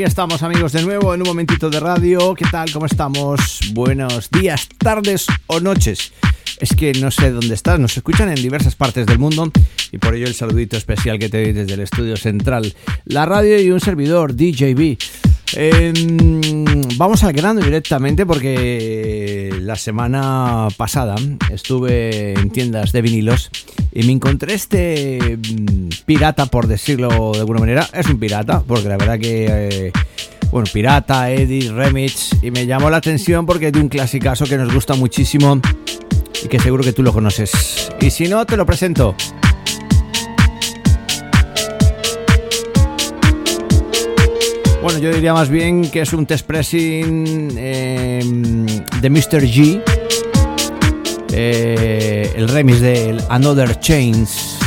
Aquí estamos amigos de nuevo en un momentito de radio. ¿Qué tal? ¿Cómo estamos? Buenos días, tardes o noches. Es que no sé dónde estás, nos escuchan en diversas partes del mundo y por ello el saludito especial que te doy desde el estudio central. La radio y un servidor, DJB. Eh, vamos al grano directamente porque la semana pasada estuve en tiendas de vinilos y me encontré este mm, pirata, por decirlo de alguna manera. Es un pirata, porque la verdad que... Eh, bueno, pirata, edit, remix y me llamó la atención porque es de un clasicazo que nos gusta muchísimo y que seguro que tú lo conoces. Y si no, te lo presento. Bueno, yo diría más bien que es un test pressing eh, de Mr. G. Eh, el remix de Another Chains.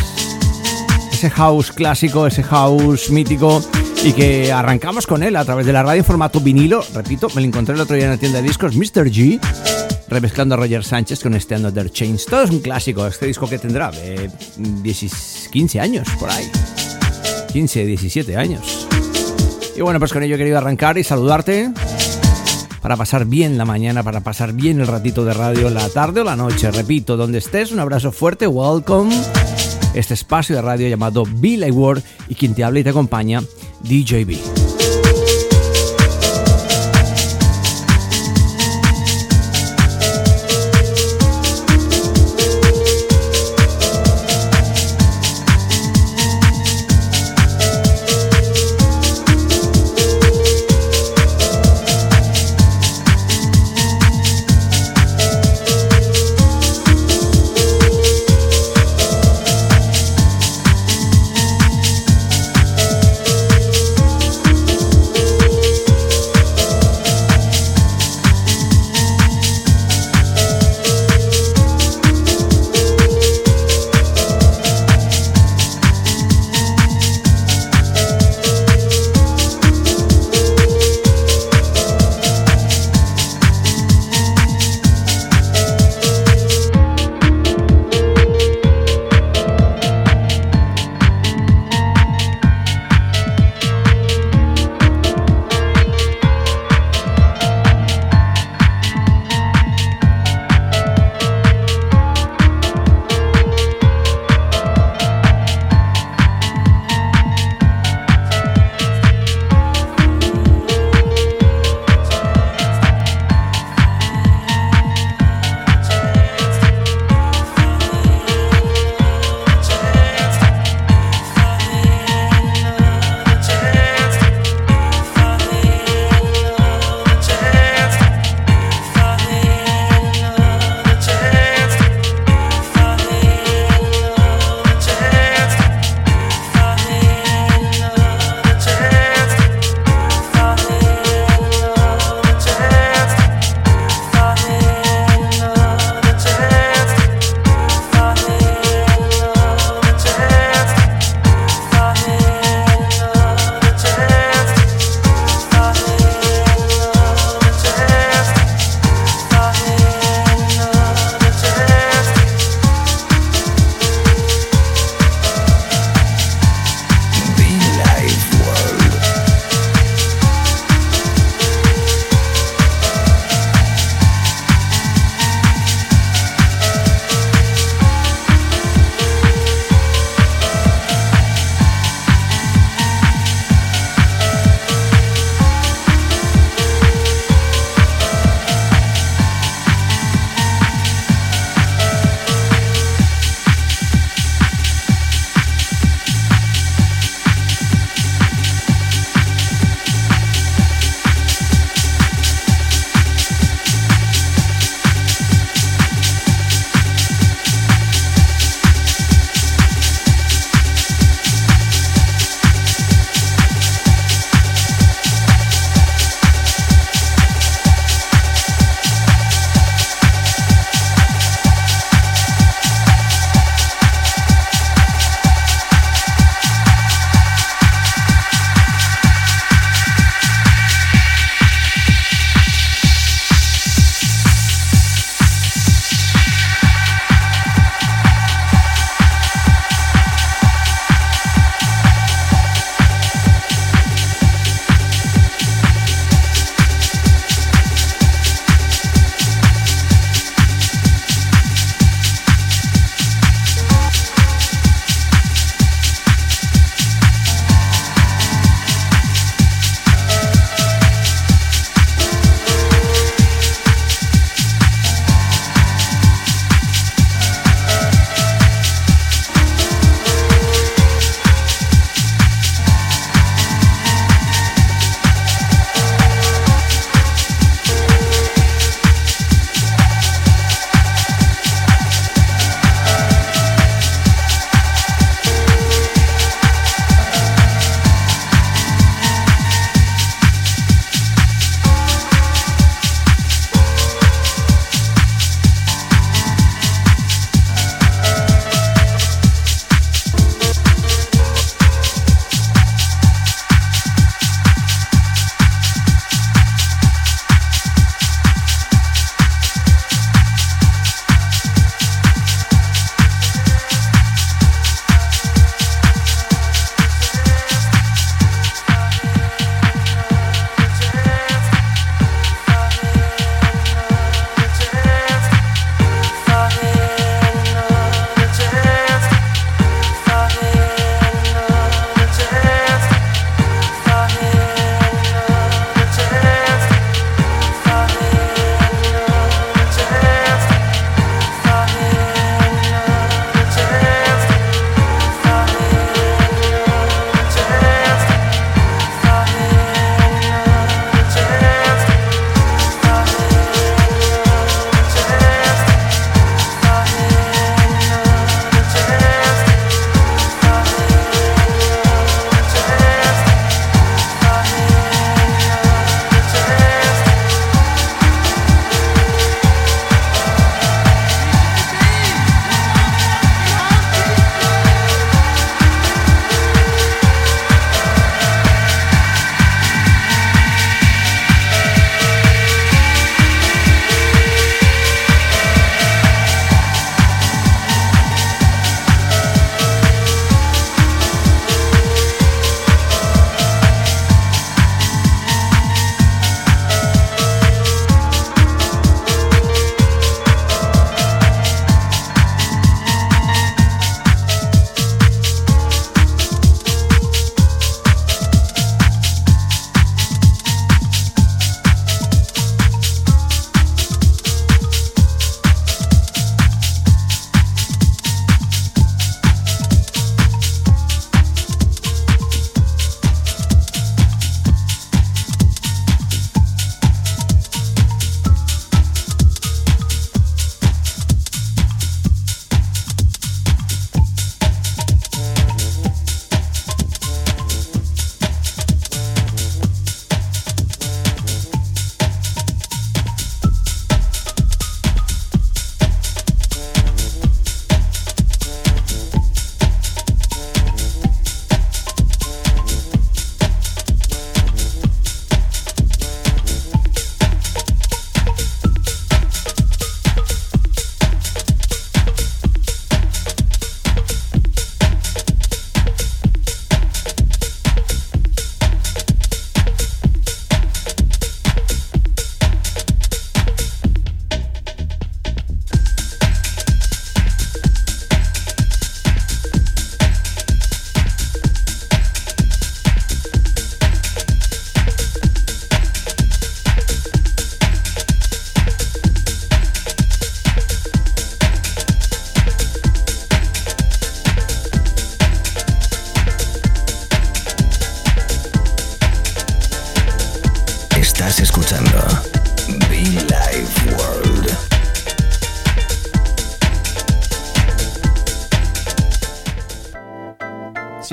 Ese house clásico, ese house mítico. Y que arrancamos con él a través de la radio en formato vinilo. Repito, me lo encontré el otro día en la tienda de discos. Mr. G. Remezclando a Roger Sánchez con este Another Chains. Todo es un clásico. Este disco que tendrá eh, 15 años por ahí. 15, 17 años. Y bueno, pues con ello he querido arrancar y saludarte para pasar bien la mañana, para pasar bien el ratito de radio, la tarde o la noche. Repito, donde estés, un abrazo fuerte, welcome. Este espacio de radio llamado Be Like World y quien te habla y te acompaña, DJB.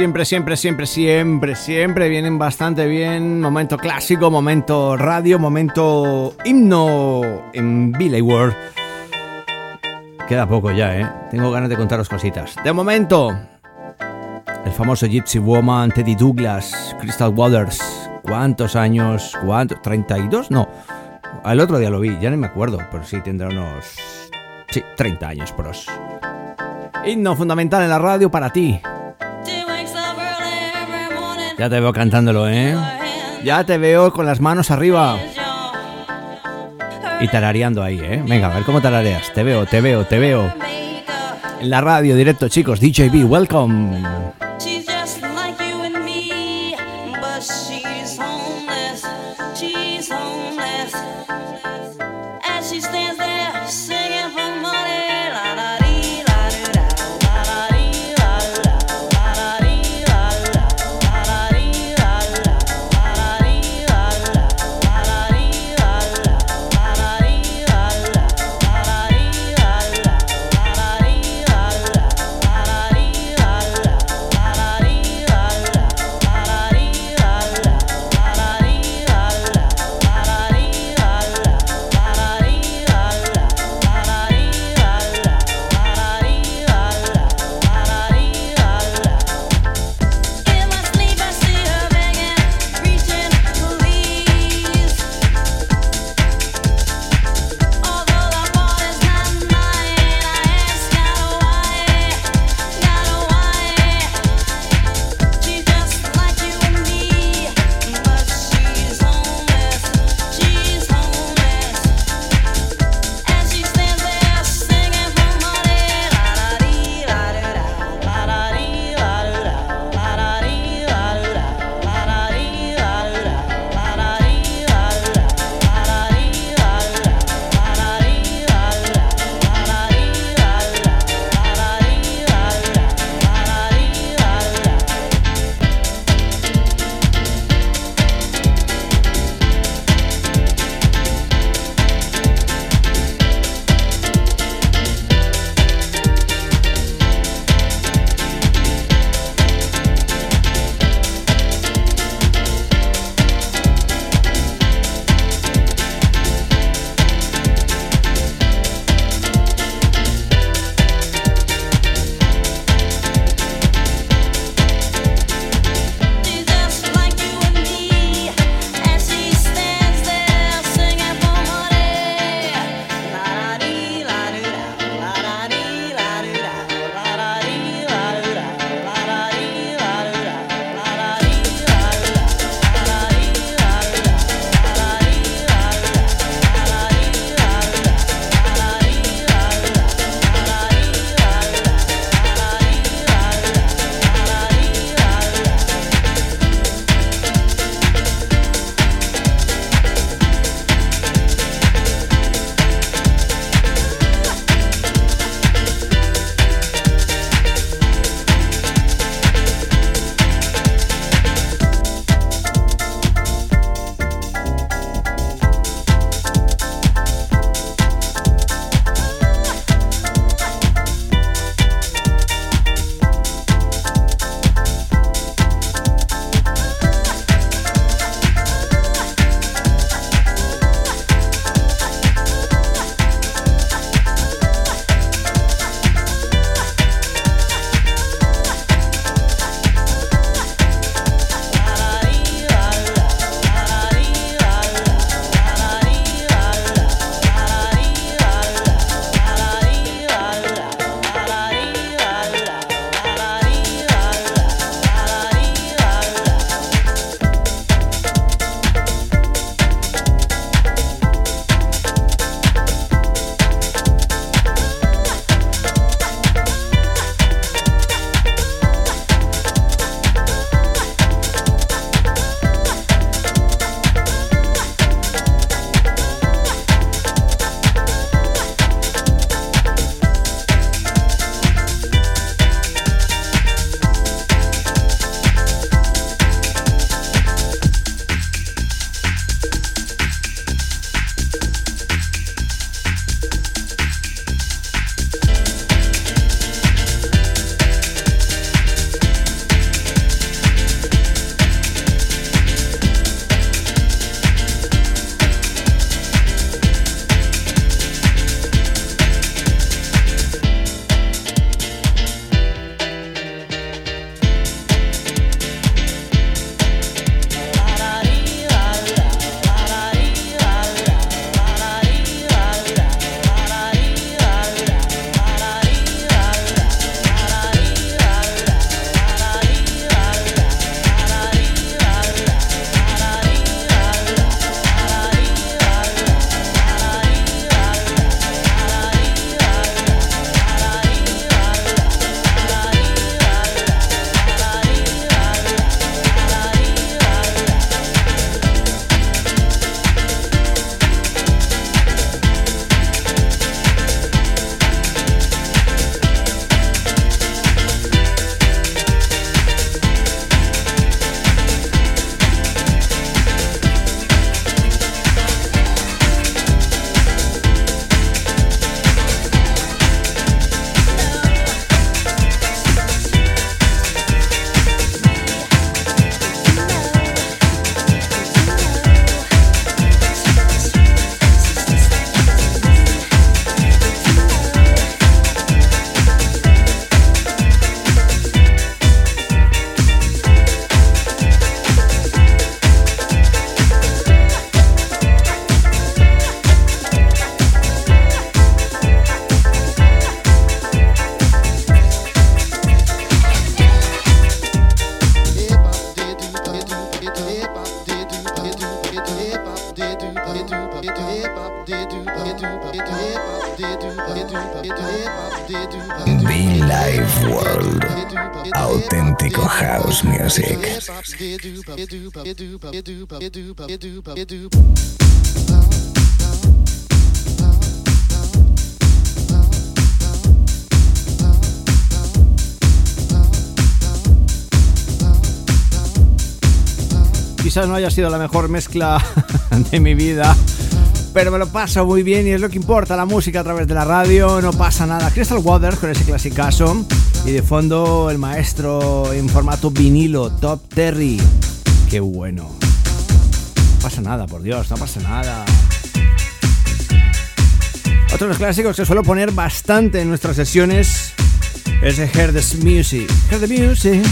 Siempre, siempre, siempre, siempre, siempre vienen bastante bien. Momento clásico, momento radio, momento himno en Billy World. Queda poco ya, ¿eh? Tengo ganas de contaros cositas. De momento, el famoso Gypsy Woman, Teddy Douglas, Crystal Waters. ¿Cuántos años? ¿Cuántos? ¿32? No. Al otro día lo vi, ya no me acuerdo, pero sí tendrá unos. Sí, 30 años pros. Himno fundamental en la radio para ti. Ya te veo cantándolo, ¿eh? Ya te veo con las manos arriba. Y tarareando ahí, ¿eh? Venga, a ver cómo tarareas. Te veo, te veo, te veo. En la radio, directo, chicos. DJB, welcome. She stands Quizás no haya sido la mejor mezcla de mi vida, pero me lo paso muy bien y es lo que importa, la música a través de la radio, no pasa nada. Crystal Waters con ese clasicazo y de fondo el maestro en formato vinilo, Top Terry. Qué bueno. No pasa nada, por Dios, no pasa nada. Otro de los clásicos que suelo poner bastante en nuestras sesiones es el Hear Music. Hear the Music.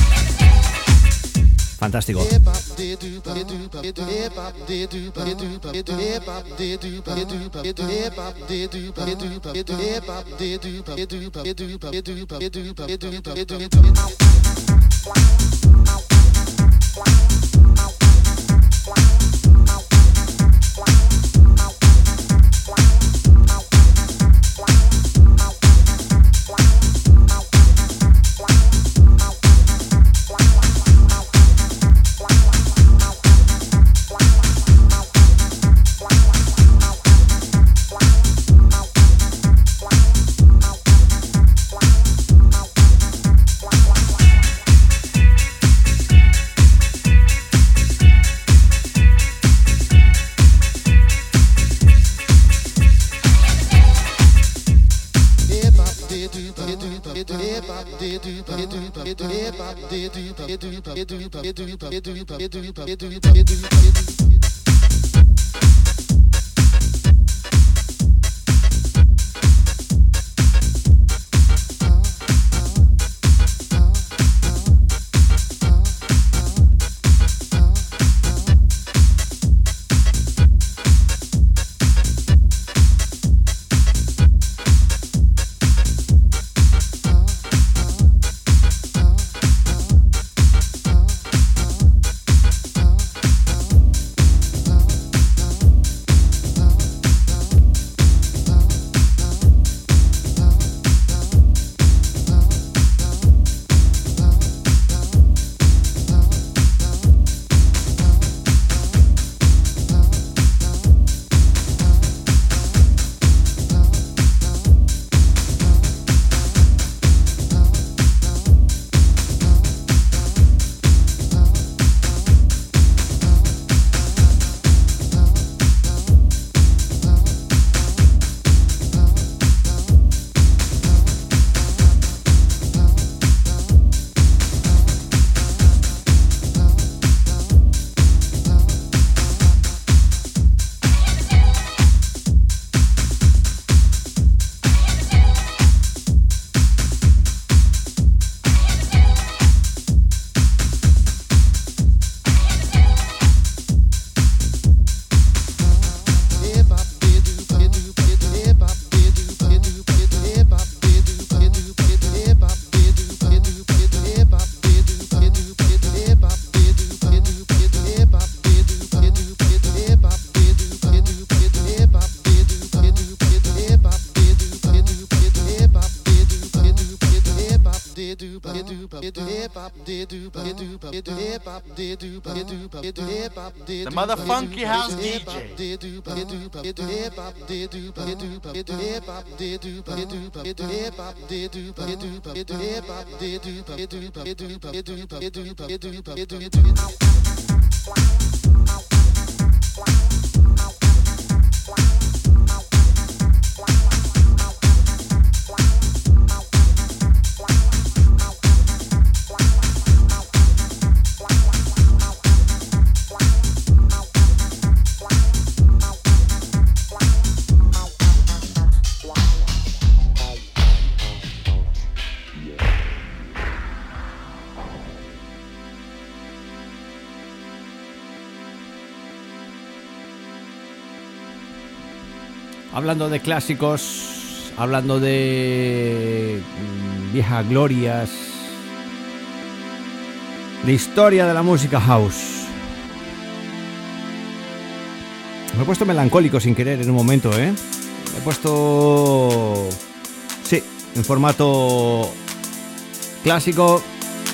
Fantástico. Pedro e The mother funky house DJ. Hablando de clásicos, hablando de mm, viejas glorias, de historia de la música house. Me he puesto melancólico sin querer en un momento, ¿eh? Me he puesto en formato clásico,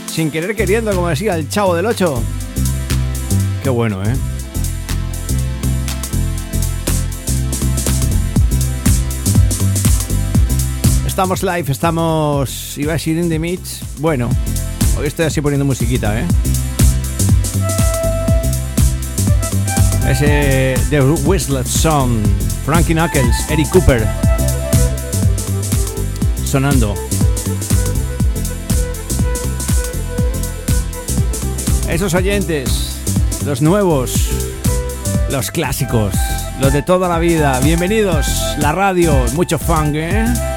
sin querer queriendo, como decía el chavo del 8. Qué bueno, ¿eh? Estamos live, estamos, iba a decir in the mix, bueno, hoy estoy así poniendo musiquita, ¿eh? Ese The Whistler Song, Frankie Knuckles, Eric Cooper, sonando. Esos oyentes, los nuevos, los clásicos, los de toda la vida, bienvenidos, la radio, mucho funk, ¿eh?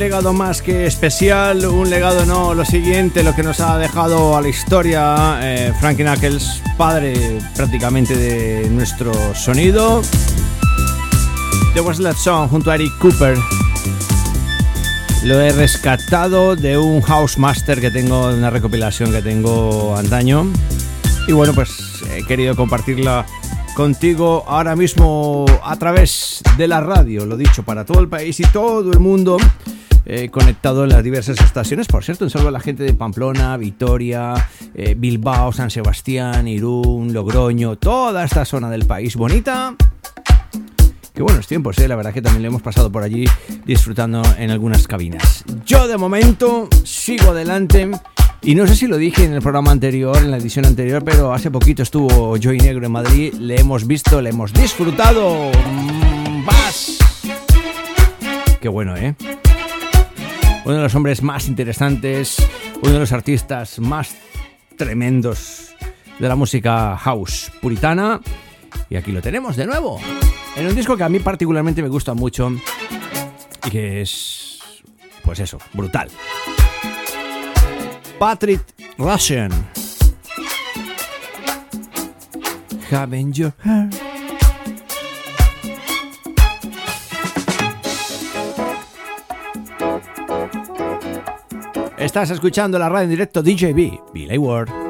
Legado más que especial, un legado no, lo siguiente, lo que nos ha dejado a la historia eh, Frankie Knuckles, padre prácticamente de nuestro sonido. The Was That Song junto a Eric Cooper. Lo he rescatado de un House Master que tengo, de una recopilación que tengo antaño. Y bueno, pues he querido compartirla contigo ahora mismo a través de la radio, lo dicho, para todo el país y todo el mundo. Eh, conectado en las diversas estaciones. Por cierto, un saludo a la gente de Pamplona, Vitoria, eh, Bilbao, San Sebastián, Irún, Logroño, toda esta zona del país bonita. Qué buenos tiempos, ¿eh? la verdad que también lo hemos pasado por allí disfrutando en algunas cabinas. Yo de momento sigo adelante y no sé si lo dije en el programa anterior, en la edición anterior, pero hace poquito estuvo Joy Negro en Madrid, le hemos visto, le hemos disfrutado. ¡Vas! Qué bueno, ¿eh? Uno de los hombres más interesantes, uno de los artistas más tremendos de la música house puritana. Y aquí lo tenemos de nuevo. En un disco que a mí particularmente me gusta mucho y que es, pues eso, brutal. Patrick Russian. Estás escuchando la radio en directo DJB, Billy Ward.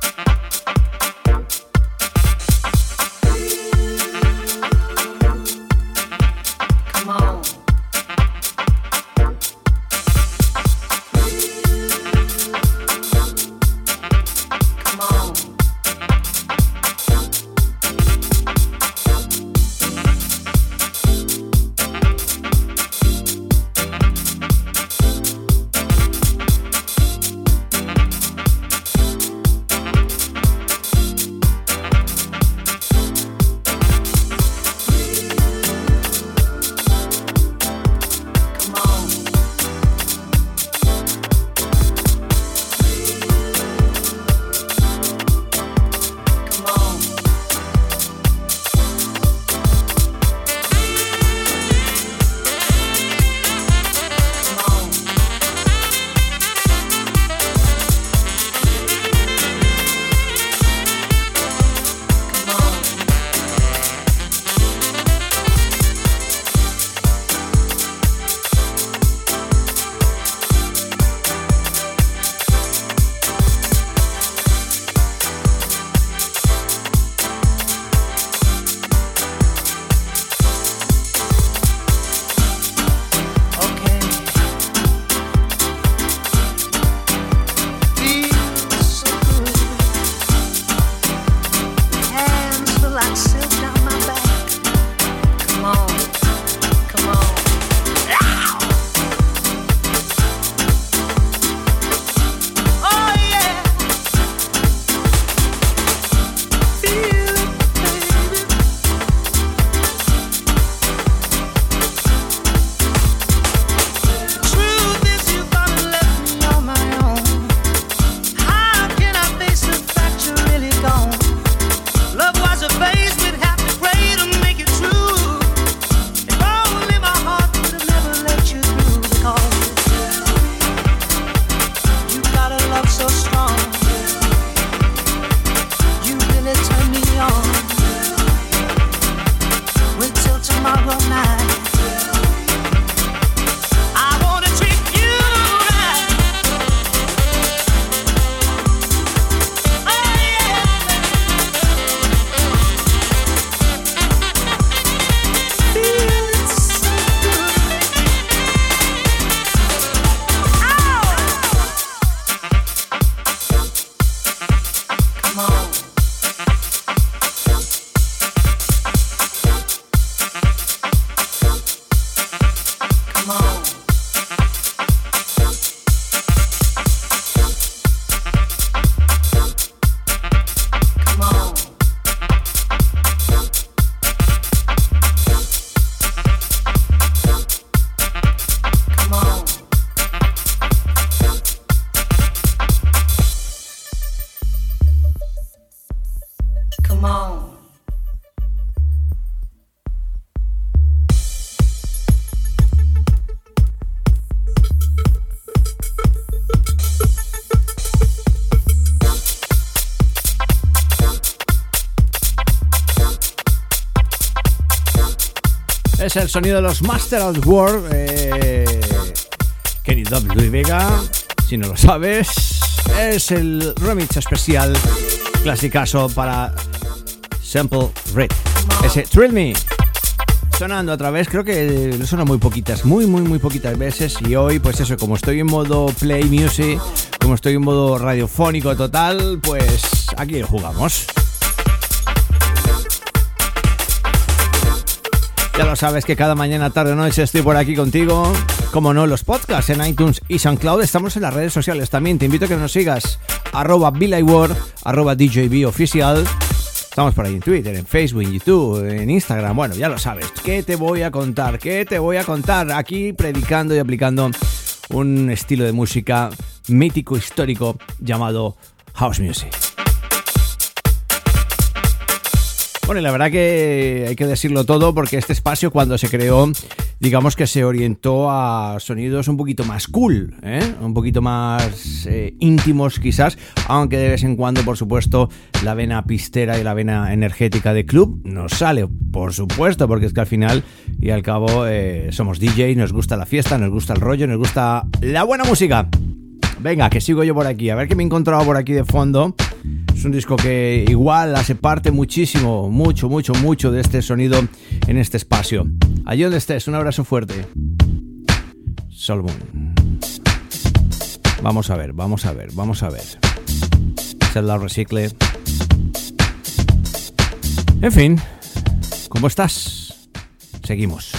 Es el sonido de los Master of War. Eh, Kenny W. Vega, si no lo sabes, es el remix especial clasicazo para Sample Red. Ese Thrill Me. Sonando otra vez, creo que lo suena muy poquitas, muy, muy, muy poquitas veces. Y hoy, pues eso, como estoy en modo play music, como estoy en modo radiofónico total, pues aquí jugamos. Ya lo sabes que cada mañana, tarde o noche estoy por aquí contigo. Como no, los podcasts en iTunes y SoundCloud. Estamos en las redes sociales también. Te invito a que nos sigas. Arroba Ward, arroba DJB Oficial. Estamos por ahí en Twitter, en Facebook, en YouTube, en Instagram. Bueno, ya lo sabes. ¿Qué te voy a contar? ¿Qué te voy a contar? Aquí predicando y aplicando un estilo de música mítico, histórico llamado House Music. Bueno, y la verdad que hay que decirlo todo porque este espacio cuando se creó, digamos que se orientó a sonidos un poquito más cool, ¿eh? un poquito más eh, íntimos quizás, aunque de vez en cuando, por supuesto, la vena pistera y la vena energética de club nos sale, por supuesto, porque es que al final y al cabo eh, somos DJ, nos gusta la fiesta, nos gusta el rollo, nos gusta la buena música. Venga, que sigo yo por aquí, a ver qué me he encontrado por aquí de fondo. Es un disco que igual hace parte muchísimo, mucho, mucho, mucho de este sonido en este espacio. Allí donde estés, un abrazo fuerte. Solomon. Vamos a ver, vamos a ver, vamos a ver. Zelda Recicle. En fin, ¿cómo estás? Seguimos.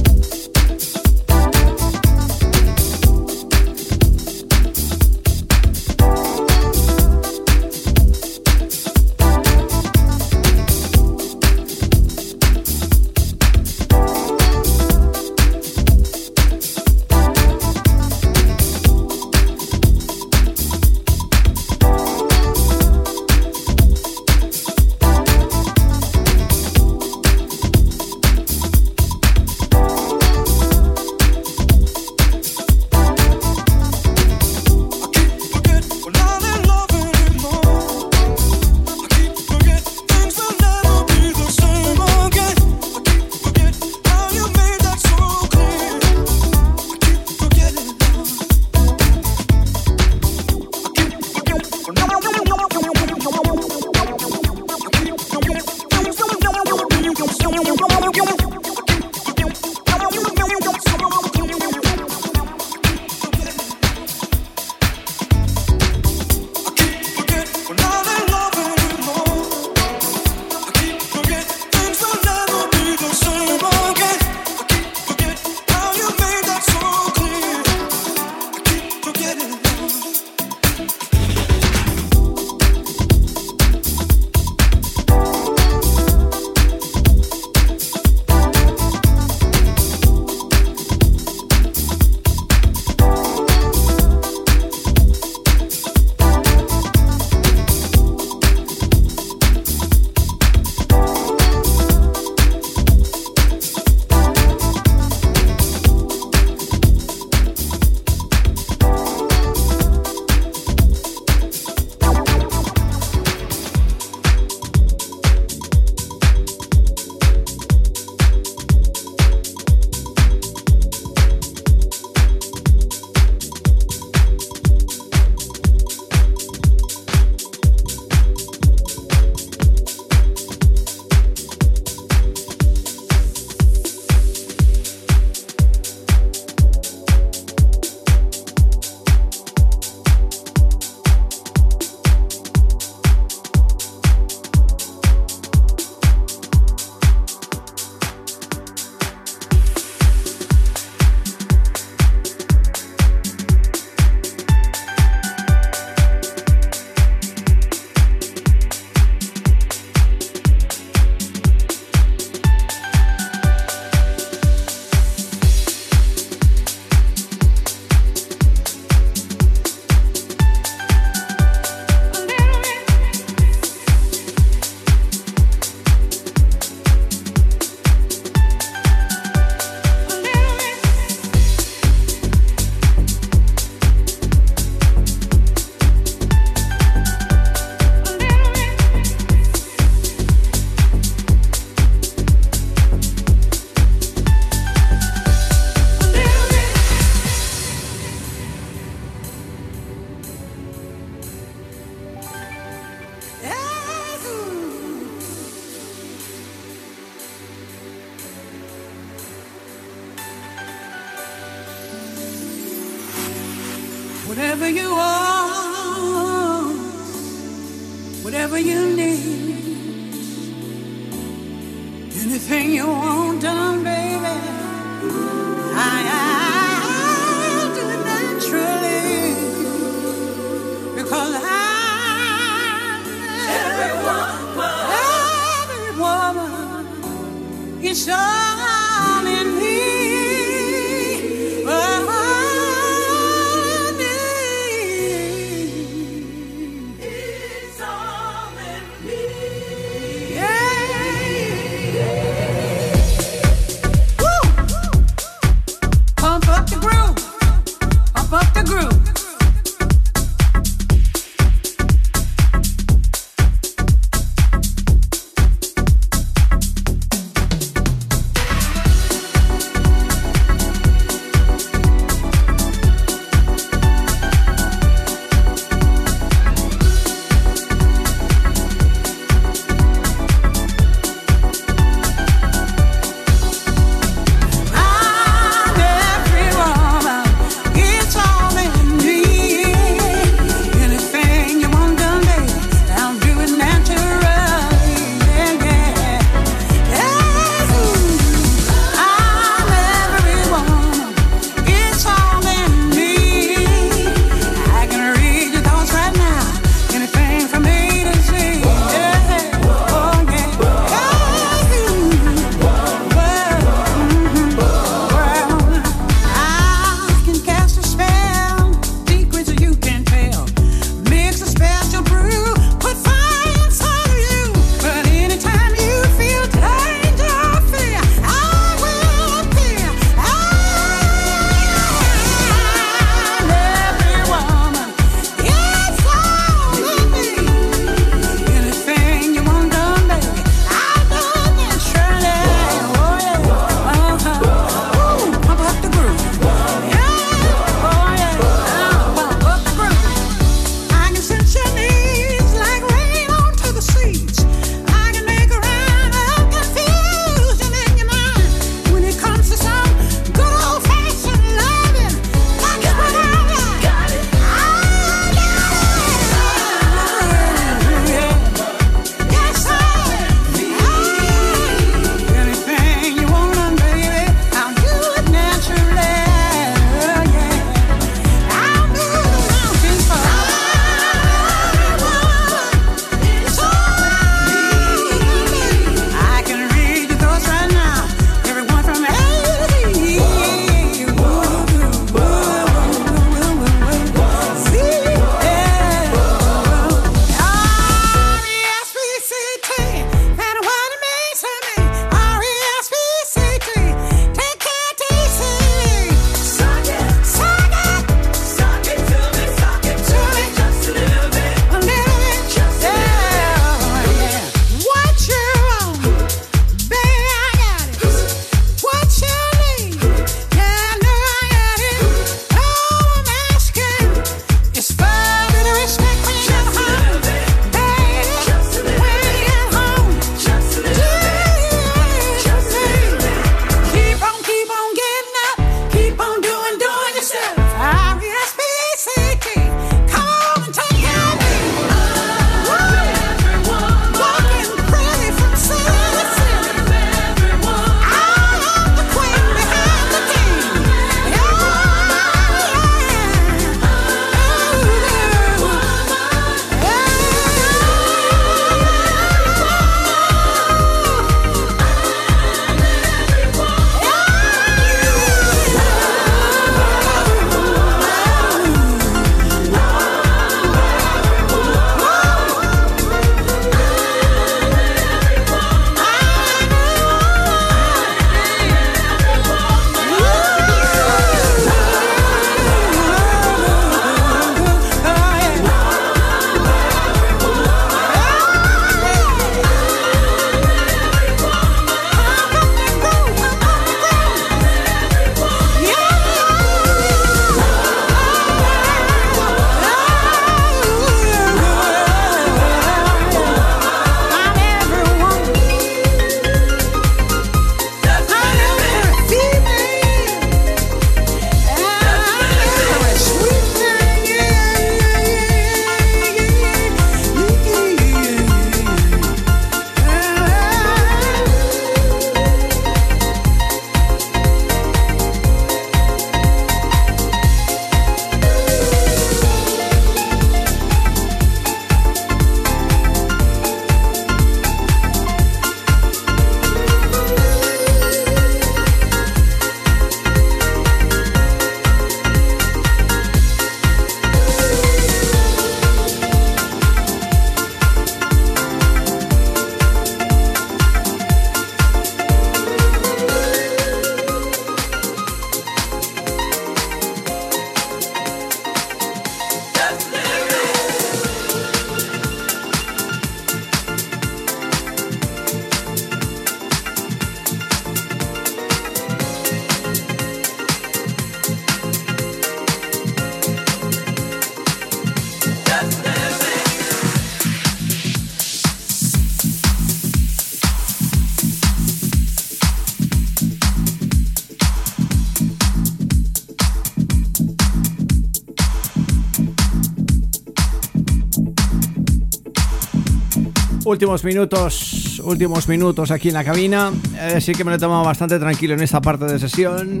Últimos minutos, últimos minutos aquí en la cabina. Así que me lo he tomado bastante tranquilo en esta parte de sesión.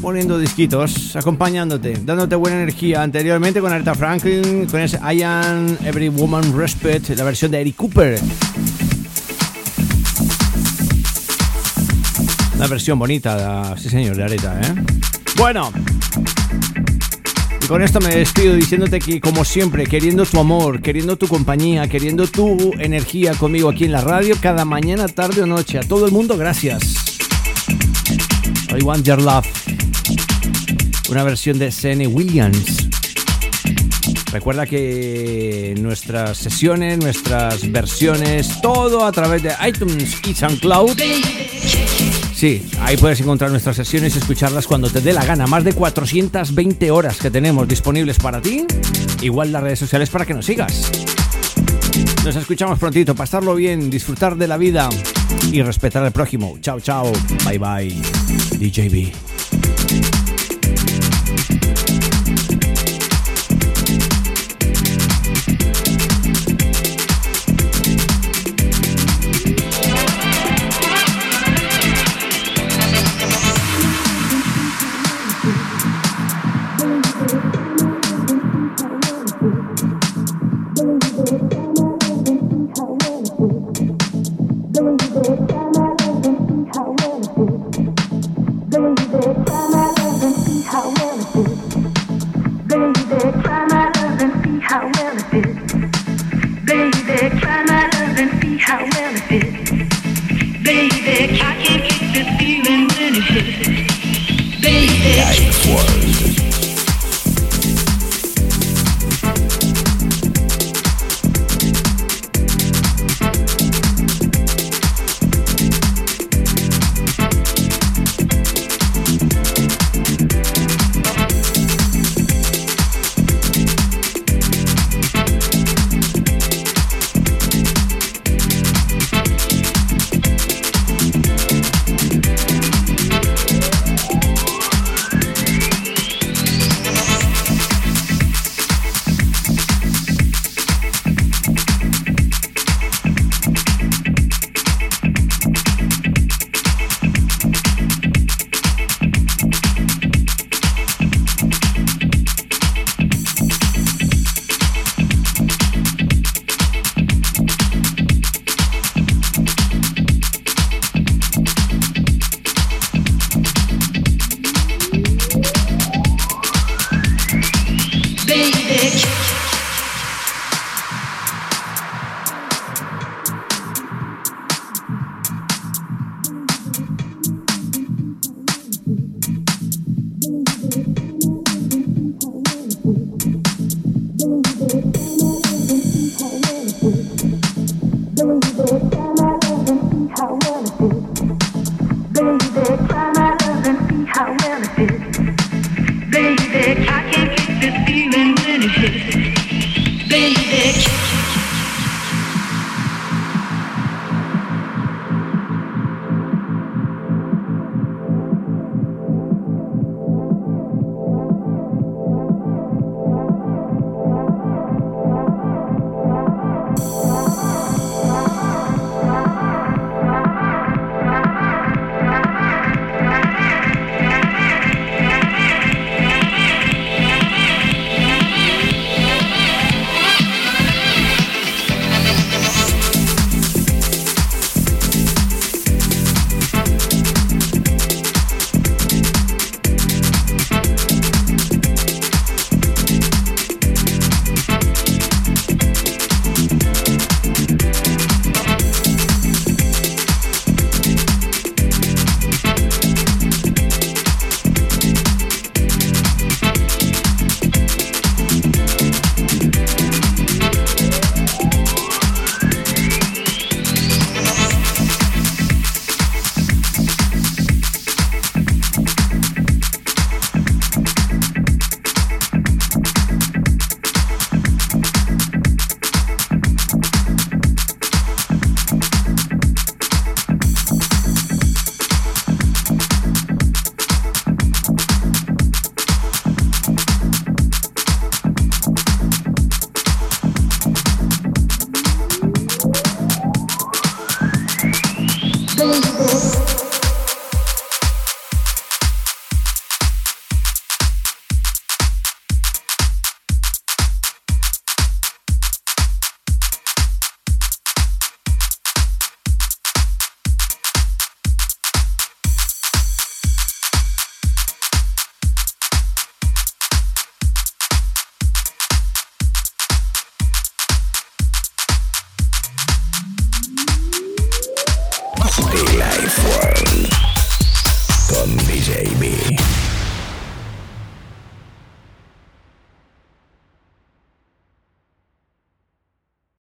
Poniendo disquitos, acompañándote, dándote buena energía. Anteriormente con Aretha Franklin, con ese I Am Every Woman Respect, la versión de Eric Cooper. Una versión bonita, sí señor, de Aretha, ¿eh? Bueno, con esto me despido diciéndote que, como siempre, queriendo tu amor, queriendo tu compañía, queriendo tu energía conmigo aquí en la radio, cada mañana, tarde o noche. A todo el mundo, gracias. I want your love. Una versión de C.N. Williams. Recuerda que nuestras sesiones, nuestras versiones, todo a través de iTunes y SoundCloud Sí, ahí puedes encontrar nuestras sesiones y escucharlas cuando te dé la gana. Más de 420 horas que tenemos disponibles para ti. Igual las redes sociales para que nos sigas. Nos escuchamos prontito. Pasarlo bien, disfrutar de la vida y respetar al prójimo. Chao, chao. Bye, bye. DJB.